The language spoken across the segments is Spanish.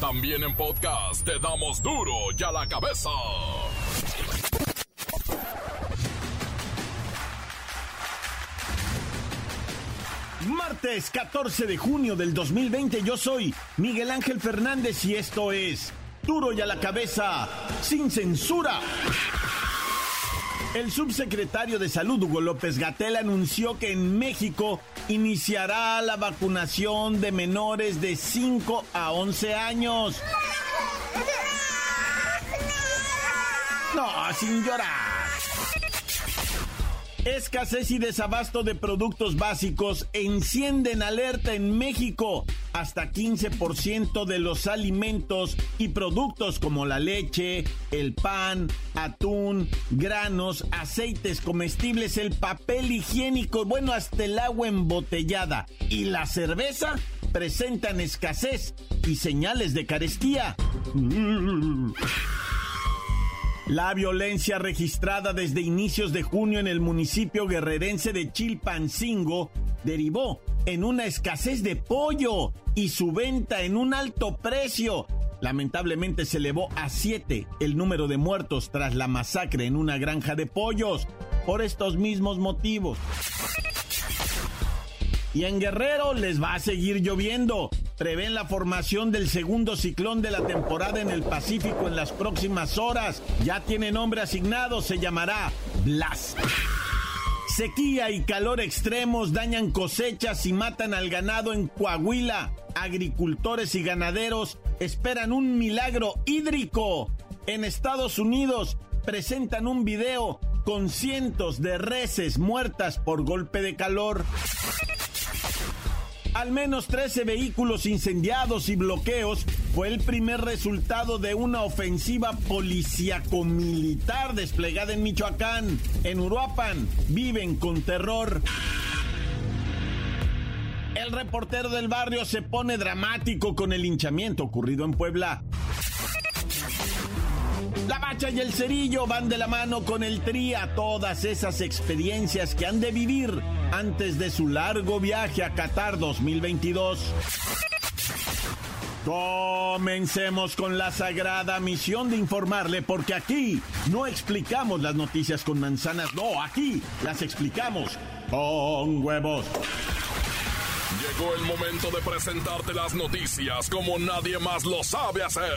También en podcast te damos duro y a la cabeza. Martes 14 de junio del 2020 yo soy Miguel Ángel Fernández y esto es Duro y a la cabeza sin censura. El subsecretario de Salud, Hugo López Gatel, anunció que en México iniciará la vacunación de menores de 5 a 11 años. No, sin llorar. Escasez y desabasto de productos básicos encienden alerta en México. Hasta 15% de los alimentos y productos como la leche, el pan, atún, granos, aceites comestibles, el papel higiénico, bueno, hasta el agua embotellada y la cerveza presentan escasez y señales de carestía. La violencia registrada desde inicios de junio en el municipio guerrerense de Chilpancingo derivó en una escasez de pollo y su venta en un alto precio. Lamentablemente se elevó a siete el número de muertos tras la masacre en una granja de pollos por estos mismos motivos. Y en Guerrero les va a seguir lloviendo. Prevén la formación del segundo ciclón de la temporada en el Pacífico en las próximas horas. Ya tiene nombre asignado, se llamará Blas. Sequía y calor extremos dañan cosechas y matan al ganado en Coahuila. Agricultores y ganaderos esperan un milagro hídrico. En Estados Unidos presentan un video con cientos de reses muertas por golpe de calor. Al menos 13 vehículos incendiados y bloqueos fue el primer resultado de una ofensiva policíaco-militar desplegada en Michoacán. En Uruapan viven con terror. El reportero del barrio se pone dramático con el hinchamiento ocurrido en Puebla. La bacha y el cerillo van de la mano con el tri a todas esas experiencias que han de vivir antes de su largo viaje a Qatar 2022. Comencemos con la sagrada misión de informarle, porque aquí no explicamos las noticias con manzanas, no, aquí las explicamos con huevos. Llegó el momento de presentarte las noticias como nadie más lo sabe hacer.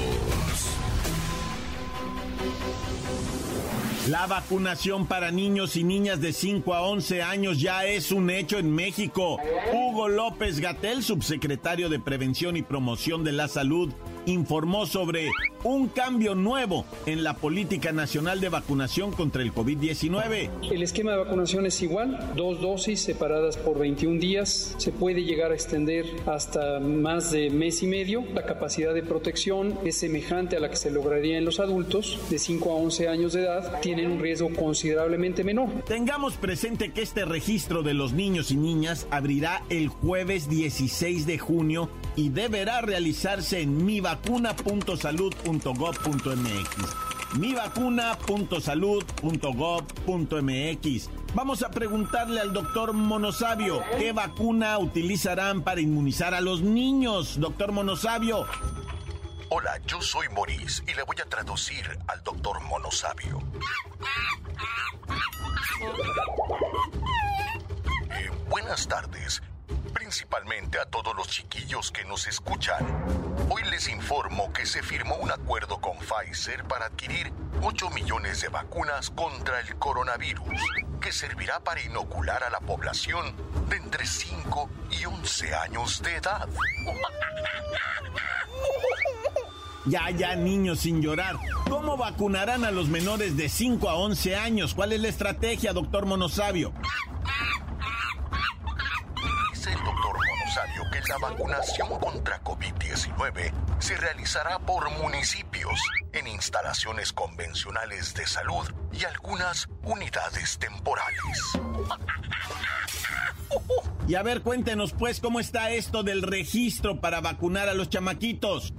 La vacunación para niños y niñas de 5 a 11 años ya es un hecho en México. Hugo López Gatel, subsecretario de Prevención y Promoción de la Salud, informó sobre un cambio nuevo en la política nacional de vacunación contra el COVID-19. El esquema de vacunación es igual, dos dosis separadas por 21 días, se puede llegar a extender hasta más de mes y medio. La capacidad de protección es semejante a la que se lograría en los adultos de 5 a 11 años de edad, tienen un riesgo considerablemente menor. Tengamos presente que este registro de los niños y niñas abrirá el jueves 16 de junio y deberá realizarse en mivacuna.salud.gov.mx. mivacuna.salud.gov.mx. Vamos a preguntarle al doctor Monosabio qué vacuna utilizarán para inmunizar a los niños. Doctor Monosabio. Hola, yo soy Maurice y le voy a traducir al doctor Monosabio. Eh, buenas tardes principalmente a todos los chiquillos que nos escuchan. Hoy les informo que se firmó un acuerdo con Pfizer para adquirir 8 millones de vacunas contra el coronavirus, que servirá para inocular a la población de entre 5 y 11 años de edad. Ya, ya, niños, sin llorar. ¿Cómo vacunarán a los menores de 5 a 11 años? ¿Cuál es la estrategia, doctor Monosabio? Vacunación contra COVID-19 se realizará por municipios, en instalaciones convencionales de salud y algunas unidades temporales. Y a ver, cuéntenos pues cómo está esto del registro para vacunar a los chamaquitos.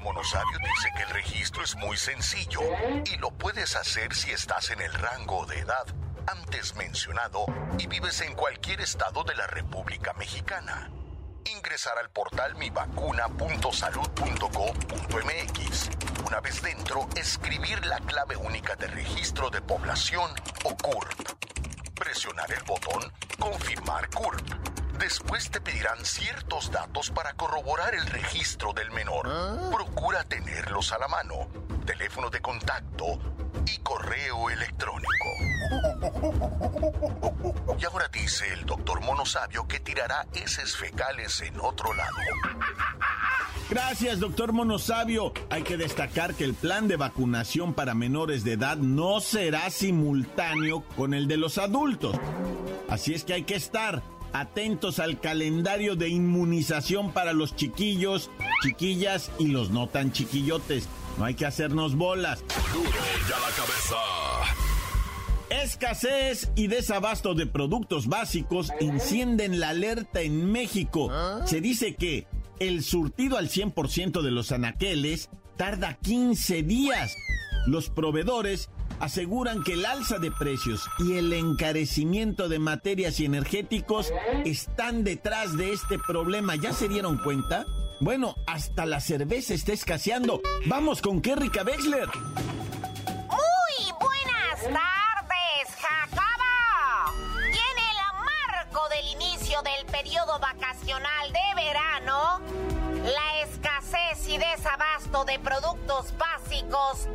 Monosabio dice que el registro es muy sencillo y lo puedes hacer si estás en el rango de edad antes mencionado y vives en cualquier estado de la República Mexicana. Ingresar al portal mivacuna.salud.gov.mx. Una vez dentro, escribir la clave única de registro de población o CURP. Presionar el botón Confirmar CURP. Después te pedirán ciertos datos para corroborar el registro del menor. Procura tenerlos a la mano. Teléfono de contacto y correo electrónico. Y ahora dice el doctor Monosabio que tirará heces fecales en otro lado. Gracias, doctor Monosabio. Hay que destacar que el plan de vacunación para menores de edad no será simultáneo con el de los adultos. Así es que hay que estar atentos al calendario de inmunización para los chiquillos, chiquillas y los no tan chiquillotes. No hay que hacernos bolas. Duro ya la cabeza. Escasez y desabasto de productos básicos encienden la alerta en México. Se dice que el surtido al 100% de los anaqueles tarda 15 días. Los proveedores aseguran que el alza de precios y el encarecimiento de materias y energéticos están detrás de este problema. ¿Ya se dieron cuenta? Bueno, hasta la cerveza está escaseando. Vamos con Kerrika Wexler. Periodo vacacional de verano, la escasez y desabasto de productos básicos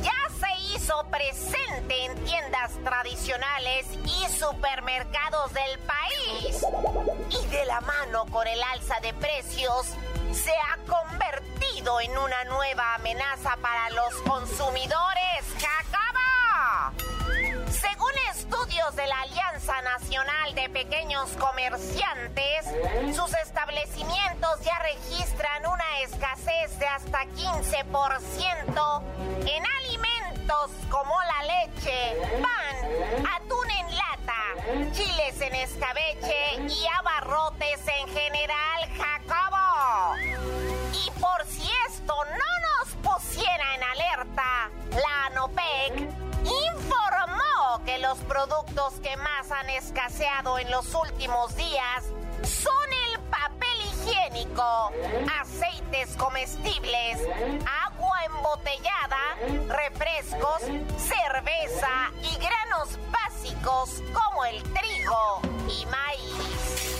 ya se hizo presente en tiendas tradicionales y supermercados del país. Y de la mano con el alza de precios, se ha convertido en una nueva amenaza para los consumidores. ¡Jacaba! Según estudios de la Alianza Nacional de Pequeños Comerciantes, sus establecimientos ya registran una escasez de hasta 15% en alimentos como la leche, pan, atún en lata, chiles en escabeche y abarrotes en general, Jacobo. Y por si esto no nos pusiera en alerta, la ANOPEC informó que los productos que más han escaseado en los últimos días son el papel higiénico, aceites comestibles, agua embotellada, refrescos, cerveza y granos básicos como el trigo y maíz.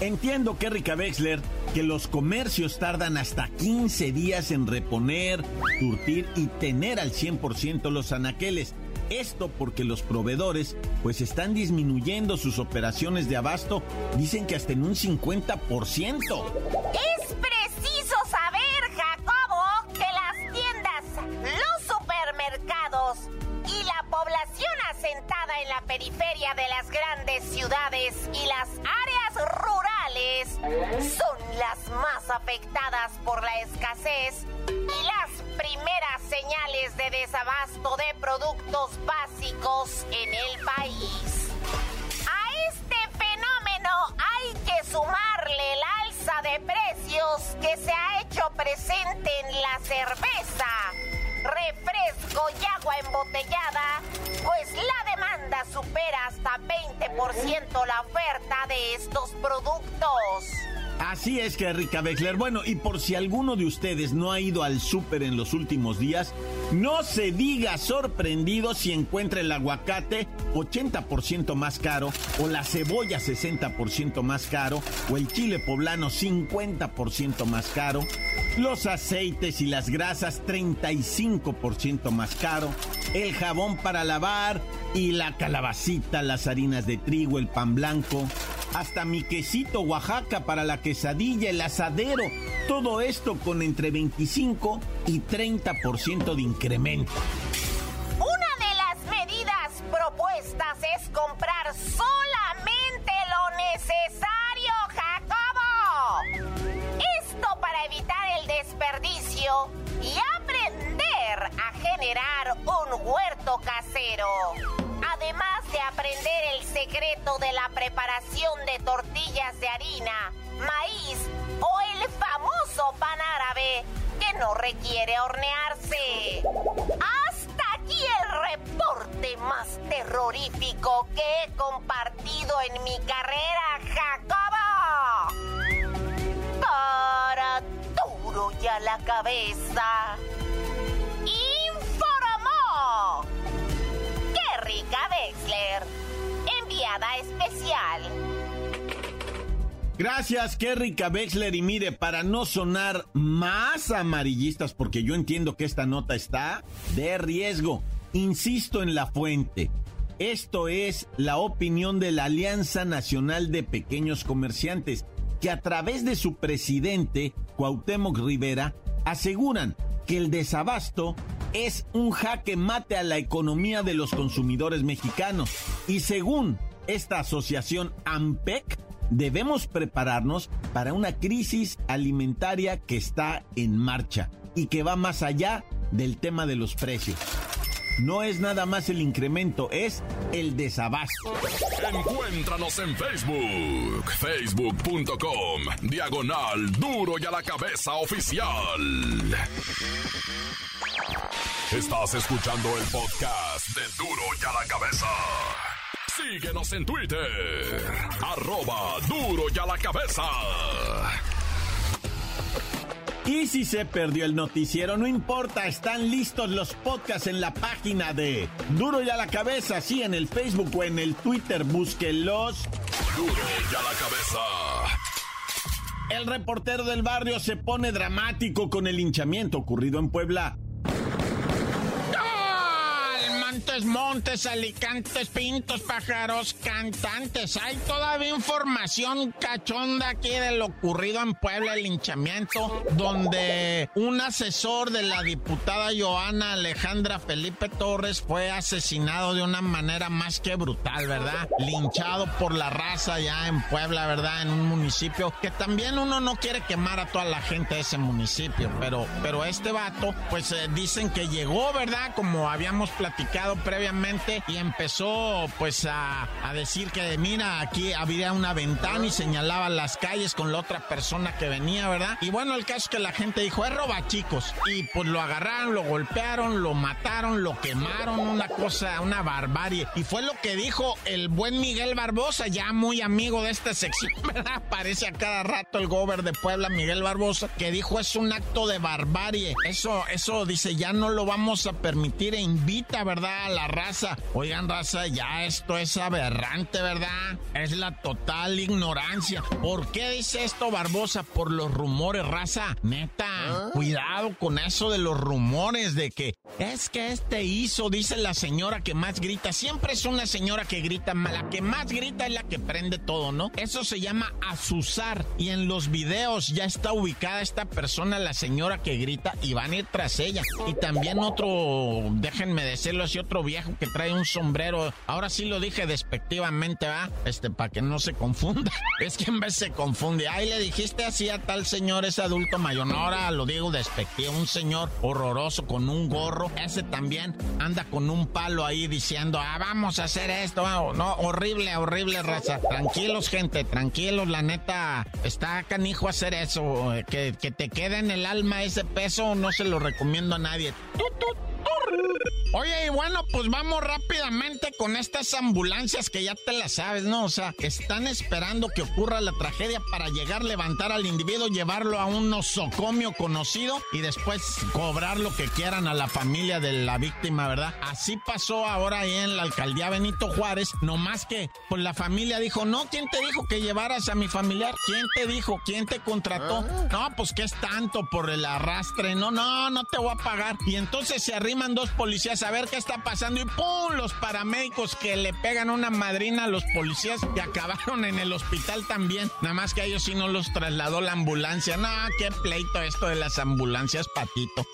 Entiendo, Kerrika Wexler, que los comercios tardan hasta 15 días en reponer, surtir y tener al 100% los anaqueles. Esto porque los proveedores pues están disminuyendo sus operaciones de abasto, dicen que hasta en un 50%. Es preciso saber, Jacobo, que las tiendas, los supermercados y la población asentada en la periferia de las grandes ciudades y las áreas rurales son las más afectadas por la escasez desabasto de productos básicos en el país. A este fenómeno hay que sumarle el alza de precios que se ha hecho presente en la cerveza, refresco y agua embotellada, pues la demanda supera hasta 20% la oferta de estos productos. Así es que Rica Beckler. Bueno, y por si alguno de ustedes no ha ido al súper en los últimos días, no se diga sorprendido si encuentra el aguacate 80% más caro, o la cebolla 60% más caro, o el chile poblano 50% más caro, los aceites y las grasas 35% más caro, el jabón para lavar y la calabacita, las harinas de trigo, el pan blanco, hasta mi quesito Oaxaca para la quesadilla, el asadero. Todo esto con entre 25 y 30% de incremento. Una de las medidas propuestas es comprar solamente lo necesario, Jacobo. Esto para evitar el desperdicio y aprender a generar un huerto casero. Secreto de la preparación de tortillas de harina, maíz o el famoso pan árabe que no requiere hornearse. Hasta aquí el reporte más terrorífico que he compartido en mi carrera, Jacobo. Para duro ya la cabeza. Informó. ¡Qué rica Wexler! Especial. Gracias, Kerry Wexler. Y mire, para no sonar más amarillistas, porque yo entiendo que esta nota está de riesgo, insisto en la fuente. Esto es la opinión de la Alianza Nacional de Pequeños Comerciantes, que a través de su presidente, Cuauhtémoc Rivera, aseguran que el desabasto es un jaque mate a la economía de los consumidores mexicanos. Y según esta asociación AMPEC, debemos prepararnos para una crisis alimentaria que está en marcha y que va más allá del tema de los precios. No es nada más el incremento, es el desabasto. Encuéntranos en Facebook, facebook.com, diagonal duro y a la cabeza oficial. Estás escuchando el podcast de duro y a la cabeza. Síguenos en Twitter, arroba duro y a la cabeza. Y si se perdió el noticiero, no importa, están listos los podcasts en la página de Duro y a la cabeza, sí, en el Facebook o en el Twitter, búsquenlos. Duro y a la cabeza. El reportero del barrio se pone dramático con el hinchamiento ocurrido en Puebla. Montes, alicantes, pintos, pájaros, cantantes. Hay todavía información cachonda aquí de lo ocurrido en Puebla, el linchamiento, donde un asesor de la diputada Joana Alejandra Felipe Torres fue asesinado de una manera más que brutal, ¿verdad? Linchado por la raza ya en Puebla, ¿verdad? En un municipio que también uno no quiere quemar a toda la gente de ese municipio, pero, pero este vato, pues eh, dicen que llegó, ¿verdad? Como habíamos platicado previamente y empezó pues a, decir que mira, aquí había una ventana y señalaba las calles con la otra persona que venía, ¿verdad? Y bueno, el caso es que la gente dijo, es roba chicos. Y pues lo agarraron, lo golpearon, lo mataron, lo quemaron, una cosa, una barbarie. Y fue lo que dijo el buen Miguel Barbosa, ya muy amigo de esta sección, ¿verdad? Aparece a cada rato el gober de Puebla, Miguel Barbosa, que dijo es un acto de barbarie. Eso, eso dice, ya no lo vamos a permitir e invita, ¿verdad? A la raza. Oigan, raza, ya esto es aberrante, ¿verdad? Es la total ignorancia. ¿Por qué dice esto Barbosa? Por los rumores, raza. Neta, cuidado con eso de los rumores de que es que este hizo, dice la señora que más grita. Siempre es una señora que grita, la que más grita es la que prende todo, ¿no? Eso se llama asusar. Y en los videos ya está ubicada esta persona, la señora que grita, y van a ir tras ella. Y también otro, déjenme decirlo así, otro viejo que trae un sombrero. Ahora sí lo dije despectivamente, ¿va? Este, para que no se confunda. Es que en vez se confunde. Ay, le dijiste así a tal señor, ese adulto mayor. Ahora lo digo despectivo. Un señor horroroso con un gorro. Ese también anda con un palo ahí diciendo, ah, vamos a hacer esto. No, horrible, horrible raza. Tranquilos, gente, tranquilos. La neta, está canijo hacer eso. Que, que te quede en el alma ese peso, no se lo recomiendo a nadie. Oye, y bueno, pues vamos rápidamente con estas ambulancias que ya te las sabes, ¿no? O sea, están esperando que ocurra la tragedia para llegar, levantar al individuo, llevarlo a un nosocomio conocido y después cobrar lo que quieran a la familia de la víctima, ¿verdad? Así pasó ahora ahí en la alcaldía Benito Juárez, nomás que pues la familia dijo, no, ¿quién te dijo que llevaras a mi familiar? ¿Quién te dijo? ¿Quién te contrató? No, pues que es tanto por el arrastre, no, no, no te voy a pagar. Y entonces se arriman dos policías a ver qué está pasando y ¡pum! Los paramédicos que le pegan una madrina a los policías que acabaron en el hospital también. Nada más que ellos sí no los trasladó la ambulancia. No, qué pleito esto de las ambulancias, patito.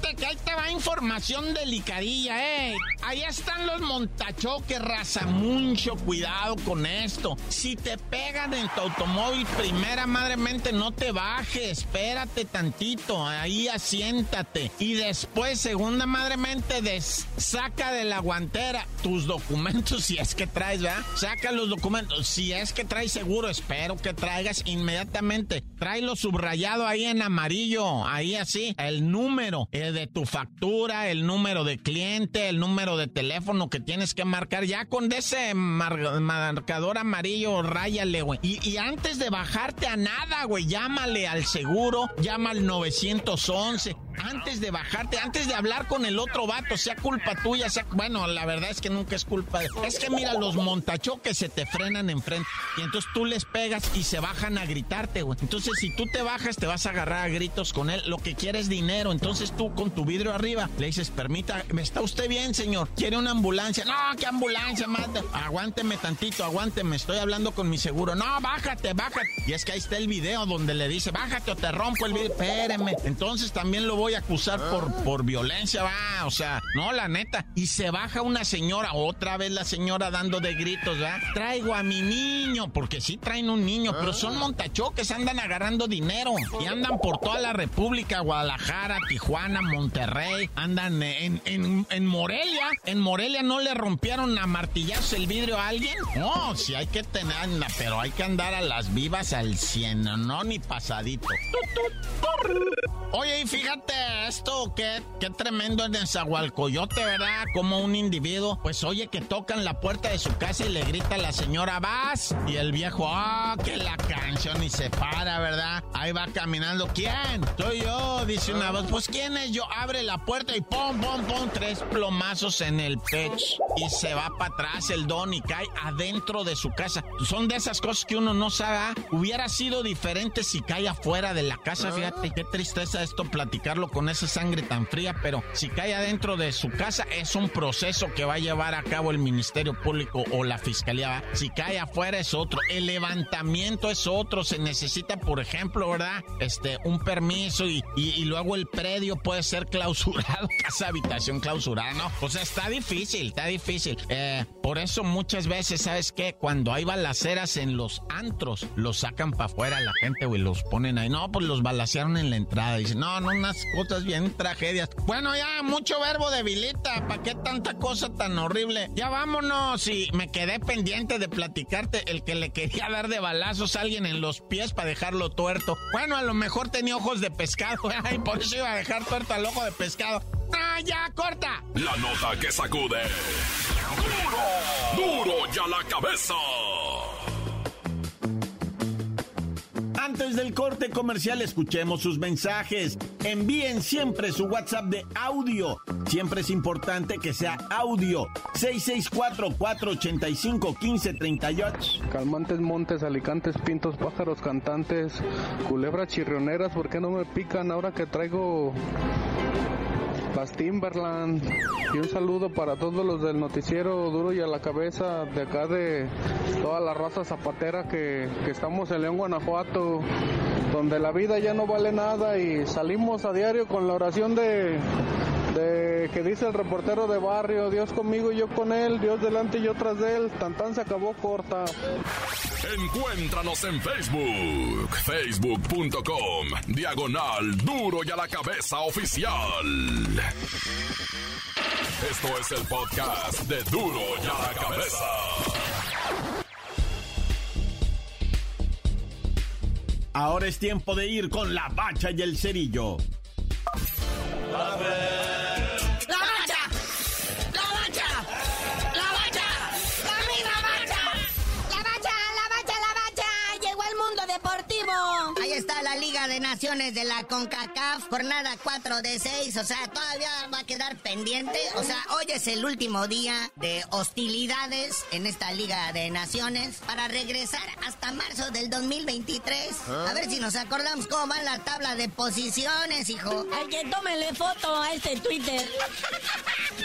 Que ahí te va información delicadilla, eh. Ahí están los montachoques, raza. Mucho cuidado con esto. Si te pegan en tu automóvil, primera madremente no te bajes. Espérate tantito. Ahí asiéntate. Y después, segunda madremente, des saca de la guantera tus documentos si es que traes, ¿verdad? Saca los documentos. Si es que traes seguro, espero que traigas inmediatamente. Tráelo subrayado ahí en amarillo. Ahí así. El número eh, de tu factura, el número de cliente, el número de teléfono que tienes que marcar. Ya con ese marcador amarillo, ráyale, güey. Y, y antes de bajarte a nada, güey, llámale al seguro, llama al 911 antes de bajarte, antes de hablar con el otro vato, sea culpa tuya, sea. Bueno, la verdad es que nunca es culpa de. Es que mira, los montachoques se te frenan enfrente. Y entonces tú les pegas y se bajan a gritarte, güey. Entonces, si tú te bajas, te vas a agarrar a gritos con él. Lo que quiere es dinero. Entonces tú con tu vidrio arriba le dices, permita, ¿me está usted bien, señor? ¿Quiere una ambulancia? No, ¿qué ambulancia, mata? Aguánteme tantito, aguánteme. Estoy hablando con mi seguro. No, bájate, bájate. Y es que ahí está el video donde le dice, bájate o te rompo el vidrio. Espéreme. Entonces también lo voy a acusar por, por violencia, va, o sea, no, la neta. Y se baja una señora, otra vez la señora dando de gritos, ¿verdad? Traigo a mi niño, porque sí traen un niño, pero son montachoques, andan agarrando dinero y andan por toda la República, Guadalajara, Tijuana, Monterrey, andan en, en, en Morelia. En Morelia no le rompieron a martillazos el vidrio a alguien. No, sí hay que tener, pero hay que andar a las vivas al 100, no ni pasadito. Oye, y fíjate esto, qué, qué tremendo en Zahualcoyote, ¿verdad? Como un individuo, pues oye que tocan la puerta de su casa y le grita a la señora, vas. Y el viejo, ah, que la canción y se para, ¿verdad? Ahí va caminando, ¿quién? Soy yo, dice una voz. Pues ¿quién es yo? Abre la puerta y pum, pum, pum, tres plomazos en el pecho. Y se va para atrás el don y cae adentro de su casa. Son de esas cosas que uno no sabe. ¿ah? Hubiera sido diferente si cae afuera de la casa, fíjate, qué tristeza esto platicarlo con esa sangre tan fría, pero si cae adentro de su casa es un proceso que va a llevar a cabo el Ministerio Público o la Fiscalía. Si cae afuera es otro. El levantamiento es otro. Se necesita, por ejemplo, ¿verdad? Este, un permiso y, y, luego el predio puede ser clausurado, casa habitación clausurada, ¿no? O sea, está difícil, está difícil. Eh, por eso muchas veces, ¿sabes qué? Cuando hay balaceras en los antros, los sacan para afuera la gente, güey, los ponen ahí. No, pues los balacearon en la entrada. No, no, unas cosas bien tragedias. Bueno, ya, mucho verbo debilita. ¿Para qué tanta cosa tan horrible? Ya vámonos. Y me quedé pendiente de platicarte el que le quería dar de balazos a alguien en los pies para dejarlo tuerto. Bueno, a lo mejor tenía ojos de pescado. Y por eso iba a dejar tuerto al ojo de pescado. ¡Ah, ya, corta! La nota que sacude. ¡Duro! ¡Duro ya la cabeza! Antes del corte comercial, escuchemos sus mensajes. Envíen siempre su WhatsApp de audio. Siempre es importante que sea audio. 664-485-1538. Calmantes, montes, alicantes, pintos, pájaros, cantantes, culebras chirrioneras, ¿por qué no me pican ahora que traigo las Timberland. Y un saludo para todos los del noticiero Duro y a la cabeza de acá de toda la raza zapatera que, que estamos en León, Guanajuato, donde la vida ya no vale nada y salimos a diario con la oración de de que dice el reportero de barrio, Dios conmigo y yo con él, Dios delante y yo tras de él, tan tan se acabó corta. Encuéntranos en Facebook, facebook.com, diagonal duro y a la cabeza oficial. Esto es el podcast de duro y a la cabeza. Ahora es tiempo de ir con la bacha y el cerillo. De Naciones de la CONCACAF, jornada 4 de 6, o sea, todavía va a quedar pendiente, o sea, hoy es el último día de hostilidades en esta Liga de Naciones para regresar hasta marzo del 2023. A ver si nos acordamos cómo va la tabla de posiciones, hijo. Hay que tómele foto a este Twitter.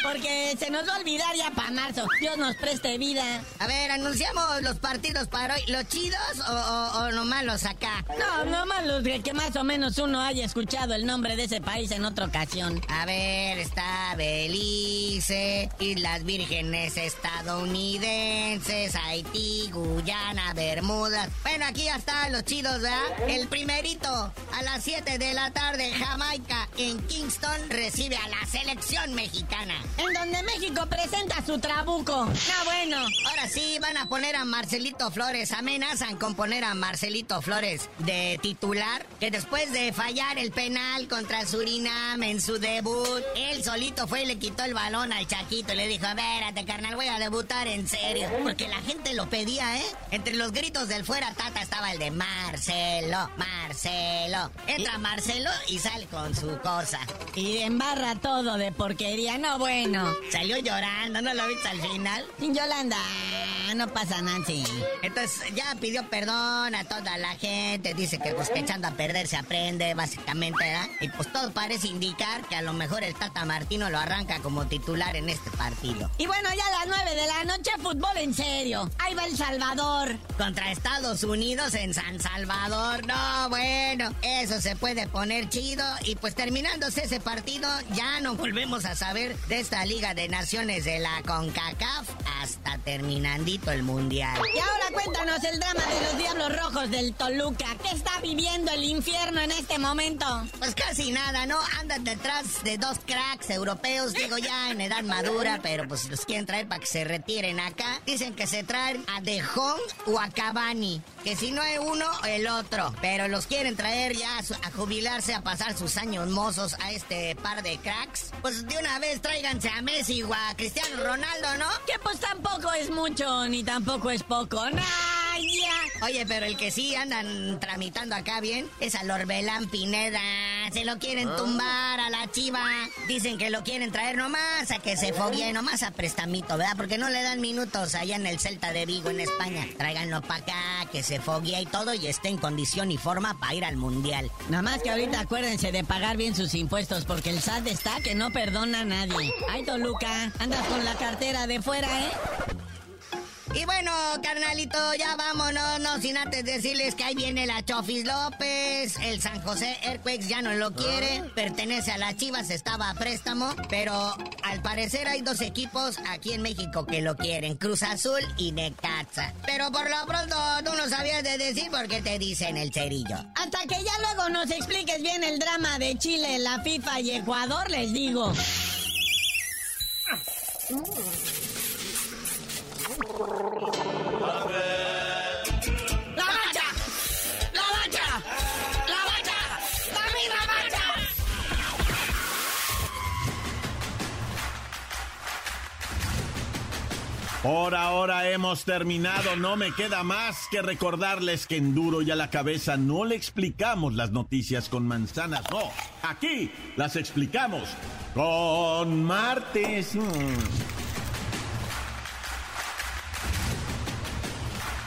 Porque se nos va a olvidar ya para marzo. Dios nos preste vida. A ver, anunciamos los partidos para hoy. ¿Los chidos o, o, nomás los acá? No, nomás los de que más o menos uno haya escuchado el nombre de ese país en otra ocasión. A ver, está Belice, Islas Vírgenes estadounidenses, Haití, Guyana, Bermudas. Bueno, aquí ya están los chidos, ¿verdad? El primerito, a las 7 de la tarde, Jamaica, en Kingston, recibe a la selección mexicana. En donde México presenta su trabuco. No, bueno. Ahora sí, van a poner a Marcelito Flores. Amenazan con poner a Marcelito Flores de titular, que después de fallar el penal contra Surinam en su debut, él solito fue y le quitó el balón al Chaquito y le dijo, espérate, carnal, voy a debutar en serio. Porque la gente lo pedía, ¿eh? Entre los gritos del fuera tata estaba el de Marcelo, Marcelo. Entra Marcelo y sale con su cosa. Y embarra todo de porquería, no bueno. Salió llorando, ¿no lo viste al final? Yolanda, no pasa nada, Entonces ya pidió perdón a toda la gente, dice que pues que echando a perder se aprende, básicamente, ¿verdad? Y pues todo parece indicar que a lo mejor el Tata Martino lo arranca como titular en este partido. Y bueno, ya a las 9 de la noche, fútbol en serio. Ahí va El Salvador. Contra Estados Unidos en San Salvador. No, bueno, eso se puede poner chido. Y pues terminándose ese partido, ya no volvemos a saber de esta Liga de Naciones de la CONCACAF hasta terminandito el Mundial. Y ahora cuéntanos el drama de los Diablos Rojos del Toluca. ¿Qué está viviendo el infierno en este momento? Pues casi nada, ¿no? Andan detrás de dos cracks europeos, digo ya en edad madura, pero pues los quieren traer para que se retiren acá. Dicen que se traen a De Jong o a Cavani, que si no hay uno, el otro. Pero los quieren traer ya a jubilarse, a pasar sus años mozos a este par de cracks. Pues de una vez tráiganse a Messi o a Cristiano Ronaldo, ¿no? Que pues tampoco es mucho ni tampoco es poco. ¡Nah! Oye, pero el que sí andan tramitando acá bien es a Lorbelán Pineda. Se lo quieren ah. tumbar a la chiva. Dicen que lo quieren traer nomás a que se foguee, nomás a prestamito, ¿verdad? Porque no le dan minutos allá en el Celta de Vigo, en España. Tráiganlo para acá, que se foguee y todo y esté en condición y forma para ir al mundial. Nada más que ahorita acuérdense de pagar bien sus impuestos porque el SAT está que no perdona a nadie. Ay, Toluca, andas con la cartera de fuera, ¿eh? Y bueno, carnalito, ya vámonos, no sin antes decirles que ahí viene la Chofis López, el San José Earthquakes ya no lo quiere, ah. pertenece a las Chivas, estaba a préstamo, pero al parecer hay dos equipos aquí en México que lo quieren, Cruz Azul y Necaxa. Pero por lo pronto tú no sabías de decir por qué te dicen el cerillo. Hasta que ya luego nos expliques bien el drama de Chile, la FIFA y Ecuador, les digo. Por ahora hemos terminado, no me queda más que recordarles que en duro y a la cabeza no le explicamos las noticias con manzanas, no, aquí las explicamos con martes.